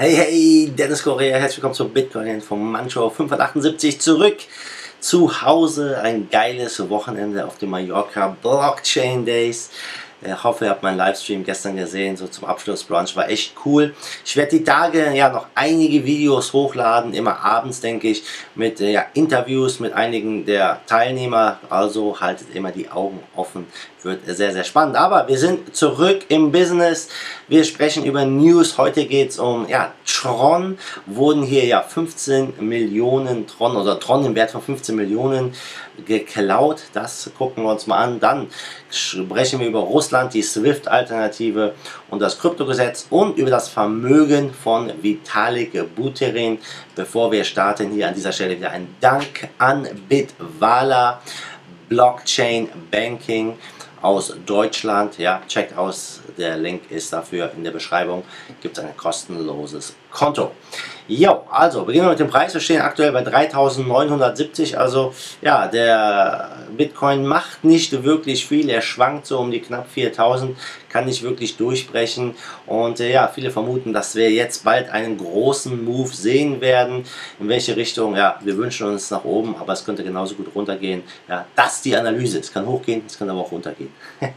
Hey, hey, Dennis Correa, herzlich willkommen zur Bitcoin vom Mancho 578 zurück zu Hause. Ein geiles Wochenende auf den Mallorca Blockchain Days. Ich hoffe, ihr habt meinen Livestream gestern gesehen, so zum Abschlussbrunch, war echt cool. Ich werde die Tage ja noch einige Videos hochladen, immer abends denke ich, mit ja, Interviews mit einigen der Teilnehmer. Also haltet immer die Augen offen, wird sehr, sehr spannend. Aber wir sind zurück im Business. Wir sprechen über News. Heute geht es um ja, Tron. Wurden hier ja 15 Millionen Tron oder Tron im Wert von 15 Millionen geklaut. Das gucken wir uns mal an. Dann sprechen wir über Russland, die SWIFT-Alternative und das Kryptogesetz und über das Vermögen von Vitalik Buterin. Bevor wir starten, hier an dieser Stelle wieder ein Dank an Bitwala Blockchain Banking aus Deutschland. Ja, checkt aus, der Link ist dafür in der Beschreibung. Gibt es ein kostenloses Konto. Jo, also beginnen wir mit dem Preis. Wir stehen aktuell bei 3970. Also ja, der Bitcoin macht nicht wirklich viel. Er schwankt so um die knapp 4000, kann nicht wirklich durchbrechen. Und äh, ja, viele vermuten, dass wir jetzt bald einen großen Move sehen werden. In welche Richtung? Ja, wir wünschen uns nach oben, aber es könnte genauso gut runtergehen. Ja, das ist die Analyse. Es kann hochgehen, es kann aber auch runtergehen.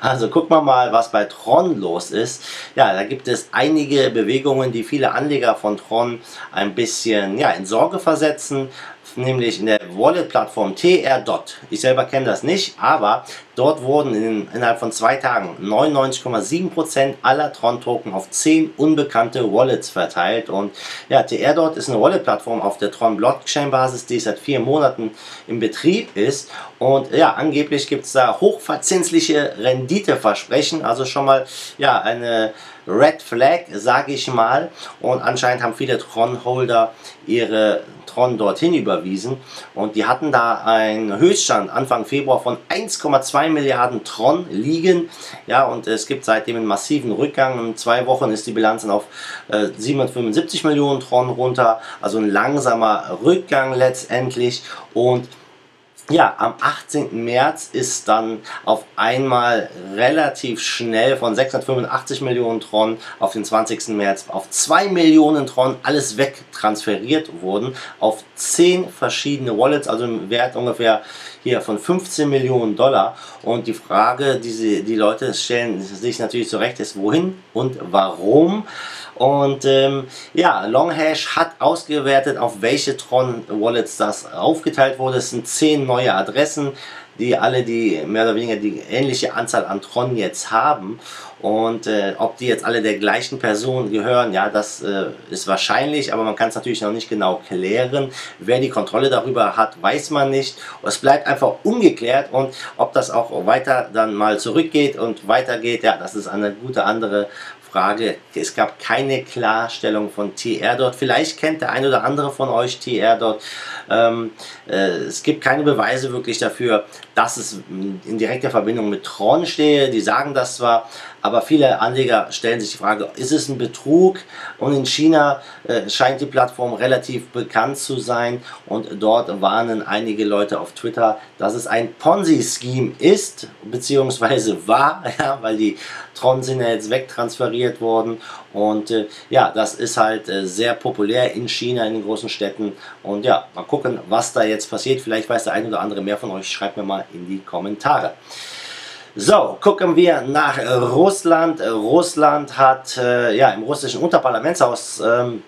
Also gucken wir mal, was bei Tron los ist. Ja, da gibt es einige Bewegungen, die viele Anleger von Tron ein bisschen ja, in Sorge versetzen nämlich in der Wallet-Plattform TR.Dot. Ich selber kenne das nicht, aber dort wurden in, innerhalb von zwei Tagen 99,7% aller Tron-Token auf 10 unbekannte Wallets verteilt. Und ja, TR.Dot ist eine Wallet-Plattform auf der Tron-Blockchain-Basis, die seit vier Monaten in Betrieb ist. Und ja, angeblich gibt es da hochverzinsliche Renditeversprechen, also schon mal ja, eine Red Flag, sage ich mal. Und anscheinend haben viele Tron-Holder ihre Tron dorthin überwiesen. Und die hatten da einen Höchststand Anfang Februar von 1,2 Milliarden Tron liegen. Ja, und es gibt seitdem einen massiven Rückgang. In zwei Wochen ist die Bilanz auf äh, 775 Millionen Tron runter. Also ein langsamer Rückgang letztendlich. Und ja, am 18. März ist dann auf einmal relativ schnell von 685 Millionen Tron auf den 20. März auf 2 Millionen Tron alles wegtransferiert worden auf 10 verschiedene Wallets, also im Wert ungefähr hier von 15 Millionen Dollar. Und die Frage, die sie, die Leute stellen sich natürlich zurecht, ist wohin und warum. Und ähm, ja, Longhash hat ausgewertet, auf welche Tron-Wallets das aufgeteilt wurde. Es sind 10 neue Adressen, die alle die mehr oder weniger die ähnliche Anzahl an Tron jetzt haben. Und äh, ob die jetzt alle der gleichen Person gehören, ja, das äh, ist wahrscheinlich, aber man kann es natürlich noch nicht genau klären. Wer die Kontrolle darüber hat, weiß man nicht. Es bleibt einfach ungeklärt und ob das auch weiter dann mal zurückgeht und weitergeht, ja, das ist eine gute andere Frage. Es gab keine Klarstellung von TR dort. Vielleicht kennt der ein oder andere von euch TR dort. Ähm, äh, es gibt keine Beweise wirklich dafür, dass es in direkter Verbindung mit Tron stehe. Die sagen das zwar, aber viele Anleger stellen sich die Frage, ist es ein Betrug? Und in China äh, scheint die Plattform relativ bekannt zu sein und dort warnen einige Leute auf Twitter, dass es ein Ponzi-Scheme ist, beziehungsweise war, ja, weil die Tron sind ja jetzt wegtransferiert worden und äh, ja, das ist halt äh, sehr populär in China, in den großen Städten und ja, mal gucken, was da jetzt passiert. Vielleicht weiß der ein oder andere mehr von euch, schreibt mir mal in die Kommentare. So, gucken wir nach Russland. Russland hat äh, ja, im russischen Unterparlamentshaus ähm,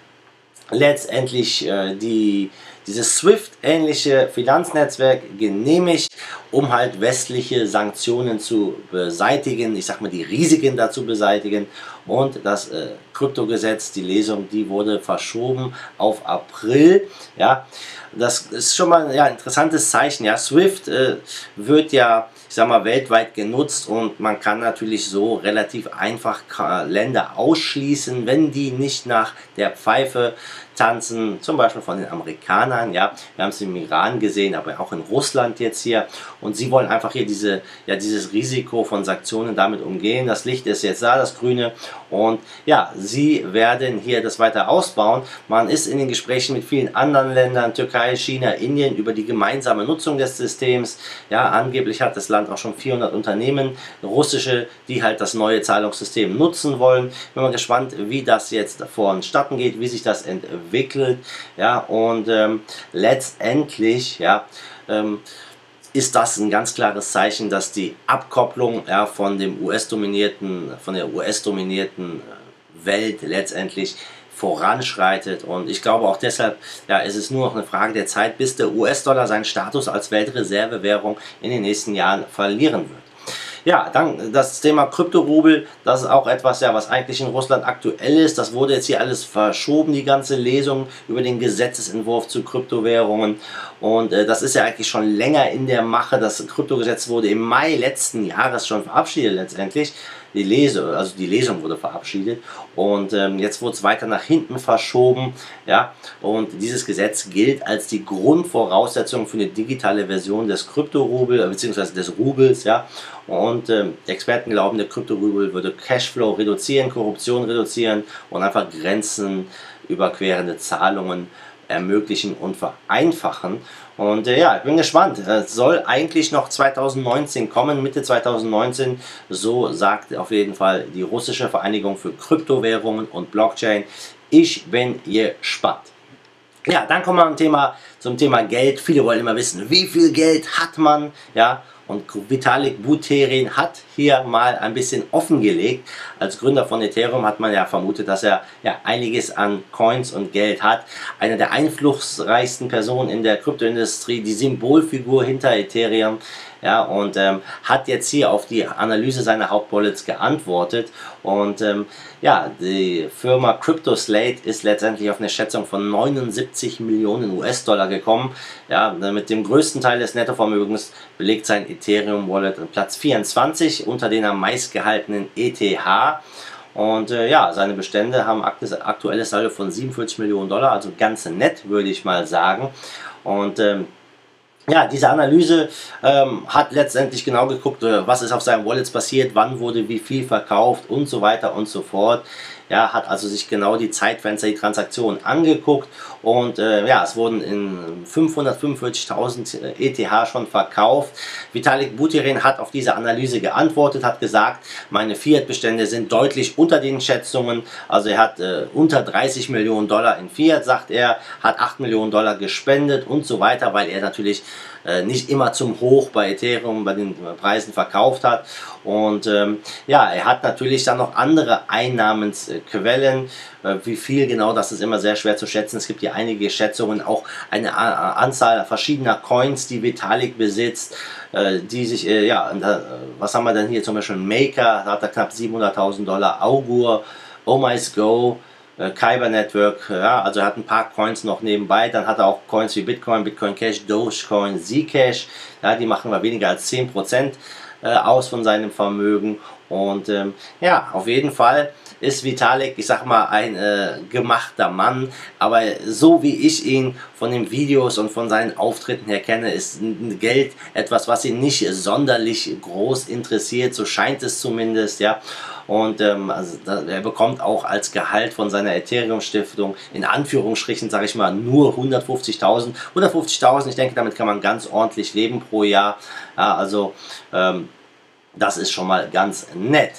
letztendlich äh, die, dieses SWIFT-ähnliche Finanznetzwerk genehmigt, um halt westliche Sanktionen zu beseitigen, ich sag mal die Risiken dazu beseitigen. Und das äh, Kryptogesetz, die Lesung, die wurde verschoben auf April, ja, das ist schon mal ein ja, interessantes Zeichen, ja, SWIFT äh, wird ja ich sag mal, weltweit genutzt und man kann natürlich so relativ einfach Länder ausschließen, wenn die nicht nach der Pfeife tanzen, zum Beispiel von den Amerikanern. Ja, wir haben es im Iran gesehen, aber auch in Russland jetzt hier und sie wollen einfach hier diese, ja, dieses Risiko von Sanktionen damit umgehen. Das Licht ist jetzt da, das Grüne und ja, sie werden hier das weiter ausbauen. Man ist in den Gesprächen mit vielen anderen Ländern, Türkei, China, Indien, über die gemeinsame Nutzung des Systems. Ja, angeblich hat das Land auch schon 400 Unternehmen, russische, die halt das neue Zahlungssystem nutzen wollen. Bin mal gespannt, wie das jetzt vonstatten geht, wie sich das entwickelt. Ja, und ähm, letztendlich, ja, ähm, ist das ein ganz klares Zeichen, dass die Abkopplung ja, von dem US-dominierten, von der US-dominierten äh, Welt letztendlich voranschreitet und ich glaube auch deshalb, ja, ist es nur noch eine Frage der Zeit, bis der US-Dollar seinen Status als Weltreservewährung in den nächsten Jahren verlieren wird. Ja, dann das Thema Kryptorubel, das ist auch etwas, ja, was eigentlich in Russland aktuell ist. Das wurde jetzt hier alles verschoben, die ganze Lesung über den Gesetzesentwurf zu Kryptowährungen. Und äh, das ist ja eigentlich schon länger in der Mache. Das Kryptogesetz wurde im Mai letzten Jahres schon verabschiedet letztendlich die Lese, also die Lesung wurde verabschiedet und ähm, jetzt wurde es weiter nach hinten verschoben, ja, und dieses Gesetz gilt als die Grundvoraussetzung für eine digitale Version des Kryptorubel äh, bzw. des Rubels, ja, und ähm, Experten glauben, der Kryptorubel würde Cashflow reduzieren, Korruption reduzieren und einfach Grenzen überquerende Zahlungen ermöglichen und vereinfachen. Und äh, ja, ich bin gespannt. Es soll eigentlich noch 2019 kommen, Mitte 2019. So sagt auf jeden Fall die russische Vereinigung für Kryptowährungen und Blockchain. Ich bin gespannt. Ja, dann kommen wir zum Thema, zum Thema Geld. Viele wollen immer wissen, wie viel Geld hat man? Ja, und Vitalik Buterin hat hier mal ein bisschen offengelegt. Als Gründer von Ethereum hat man ja vermutet, dass er ja einiges an Coins und Geld hat. Einer der einflussreichsten Personen in der Kryptoindustrie, die Symbolfigur hinter Ethereum ja, und ähm, hat jetzt hier auf die Analyse seiner Hauptbullets geantwortet und ähm, ja, die Firma CryptoSlate ist letztendlich auf eine Schätzung von 79 Millionen US-Dollar gekommen. Ja, mit dem größten Teil des Nettovermögens belegt sein Ethereum Wallet Platz 24 unter den am meistgehaltenen ETH. Und äh, ja, seine Bestände haben aktuelles Saldo von 47 Millionen Dollar, also ganz nett, würde ich mal sagen. Und ähm, ja, diese Analyse ähm, hat letztendlich genau geguckt, äh, was ist auf seinen Wallets passiert, wann wurde wie viel verkauft und so weiter und so fort. Ja, hat also sich genau die Zeitfenster, die Transaktionen angeguckt und äh, ja, es wurden in 545.000 ETH schon verkauft. Vitalik Buterin hat auf diese Analyse geantwortet, hat gesagt, meine Fiat-Bestände sind deutlich unter den Schätzungen. Also er hat äh, unter 30 Millionen Dollar in Fiat, sagt er, hat 8 Millionen Dollar gespendet und so weiter, weil er natürlich äh, nicht immer zum Hoch bei Ethereum, bei den Preisen verkauft hat. Und ähm, ja, er hat natürlich dann noch andere Einnahmensquellen. Äh, wie viel genau, das ist immer sehr schwer zu schätzen. Es gibt hier einige Schätzungen, auch eine äh, Anzahl verschiedener Coins, die Vitalik besitzt, äh, die sich, äh, ja, was haben wir denn hier zum Beispiel? Maker, da hat er knapp 700.000 Dollar, Augur, Oh My Go, äh, Kyber Network, ja, also hat ein paar Coins noch nebenbei, dann hat er auch Coins wie Bitcoin, Bitcoin Cash, Dogecoin, Zcash, ja, die machen wir weniger als 10% äh, aus von seinem Vermögen und ähm, ja, auf jeden Fall ist Vitalik, ich sag mal, ein äh, gemachter Mann, aber so wie ich ihn von den Videos und von seinen Auftritten her kenne, ist Geld etwas, was ihn nicht sonderlich groß interessiert, so scheint es zumindest, ja. Und ähm, also, er bekommt auch als Gehalt von seiner Ethereum-Stiftung in Anführungsstrichen, sage ich mal, nur 150.000. 150.000, ich denke, damit kann man ganz ordentlich leben pro Jahr. Ja, also ähm, das ist schon mal ganz nett.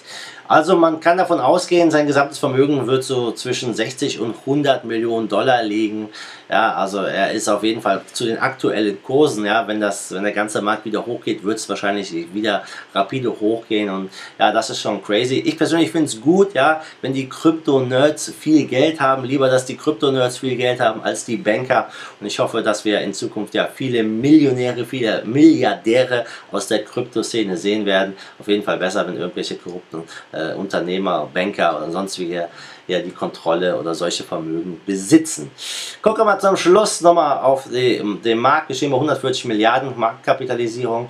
Also man kann davon ausgehen, sein gesamtes Vermögen wird so zwischen 60 und 100 Millionen Dollar liegen. Ja, also er ist auf jeden Fall zu den aktuellen Kursen, ja, wenn das, wenn der ganze Markt wieder hochgeht, wird es wahrscheinlich wieder rapide hochgehen und ja, das ist schon crazy. Ich persönlich finde es gut, ja, wenn die Krypto-Nerds viel Geld haben, lieber, dass die Krypto-Nerds viel Geld haben als die Banker und ich hoffe, dass wir in Zukunft ja viele Millionäre, viele Milliardäre aus der Kryptoszene sehen werden. Auf jeden Fall besser, wenn irgendwelche korrupten äh, Unternehmer, Banker oder sonstige ja die Kontrolle oder solche Vermögen besitzen. Gucken wir zum Schluss nochmal auf den Markt. Wir stehen bei 140 Milliarden Marktkapitalisierung.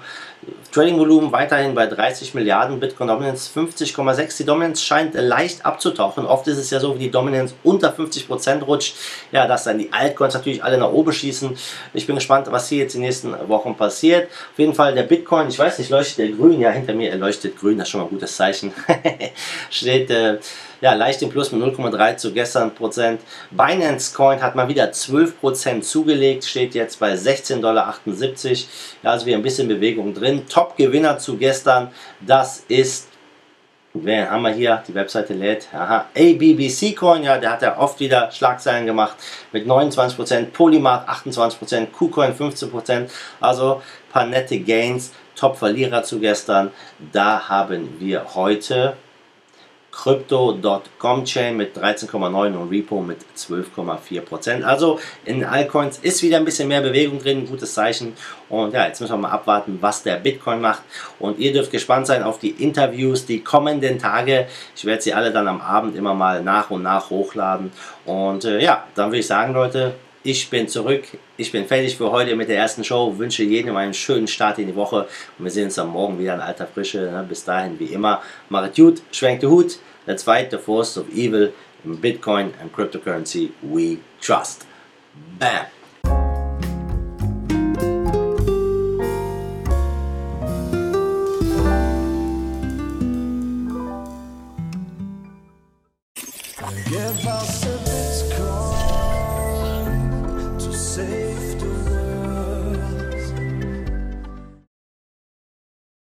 Trading-Volumen weiterhin bei 30 Milliarden, Bitcoin Dominance 50,6. Die Dominance scheint leicht abzutauchen. Oft ist es ja so, wie die Dominance unter 50% rutscht, ja, dass dann die Altcoins natürlich alle nach oben schießen. Ich bin gespannt, was hier jetzt in den nächsten Wochen passiert. Auf jeden Fall der Bitcoin, ich weiß nicht, leuchtet der grün, ja, hinter mir, er leuchtet grün, das ist schon mal ein gutes Zeichen. Steht äh, ja, leicht im Plus mit 0,3 zu gestern Prozent. Binance Coin hat mal wieder 12 Prozent zugelegt, steht jetzt bei 16,78 Dollar. Ja, also wieder ein bisschen Bewegung drin. Top-Gewinner zu gestern, das ist Wen haben wir hier? Die Webseite lädt. Aha, ABBC Coin, ja, der hat ja oft wieder Schlagzeilen gemacht mit 29%, Polymark 28%, KuCoin 15%. Also paar nette Gains. Top-Verlierer zu gestern. Da haben wir heute Crypto.com Chain mit 13,9 und Repo mit 12,4%. Also in Altcoins ist wieder ein bisschen mehr Bewegung drin, gutes Zeichen. Und ja, jetzt müssen wir mal abwarten, was der Bitcoin macht. Und ihr dürft gespannt sein auf die Interviews die kommenden Tage. Ich werde sie alle dann am Abend immer mal nach und nach hochladen. Und äh, ja, dann würde ich sagen, Leute, ich bin zurück. Ich bin fertig für heute mit der ersten Show. Wünsche jedem einen schönen Start in die Woche. Und wir sehen uns am Morgen wieder in alter Frische. Ne? Bis dahin, wie immer, macht gut, schwenkt den Hut. Let's fight the force of evil in Bitcoin and cryptocurrency we trust. Bam!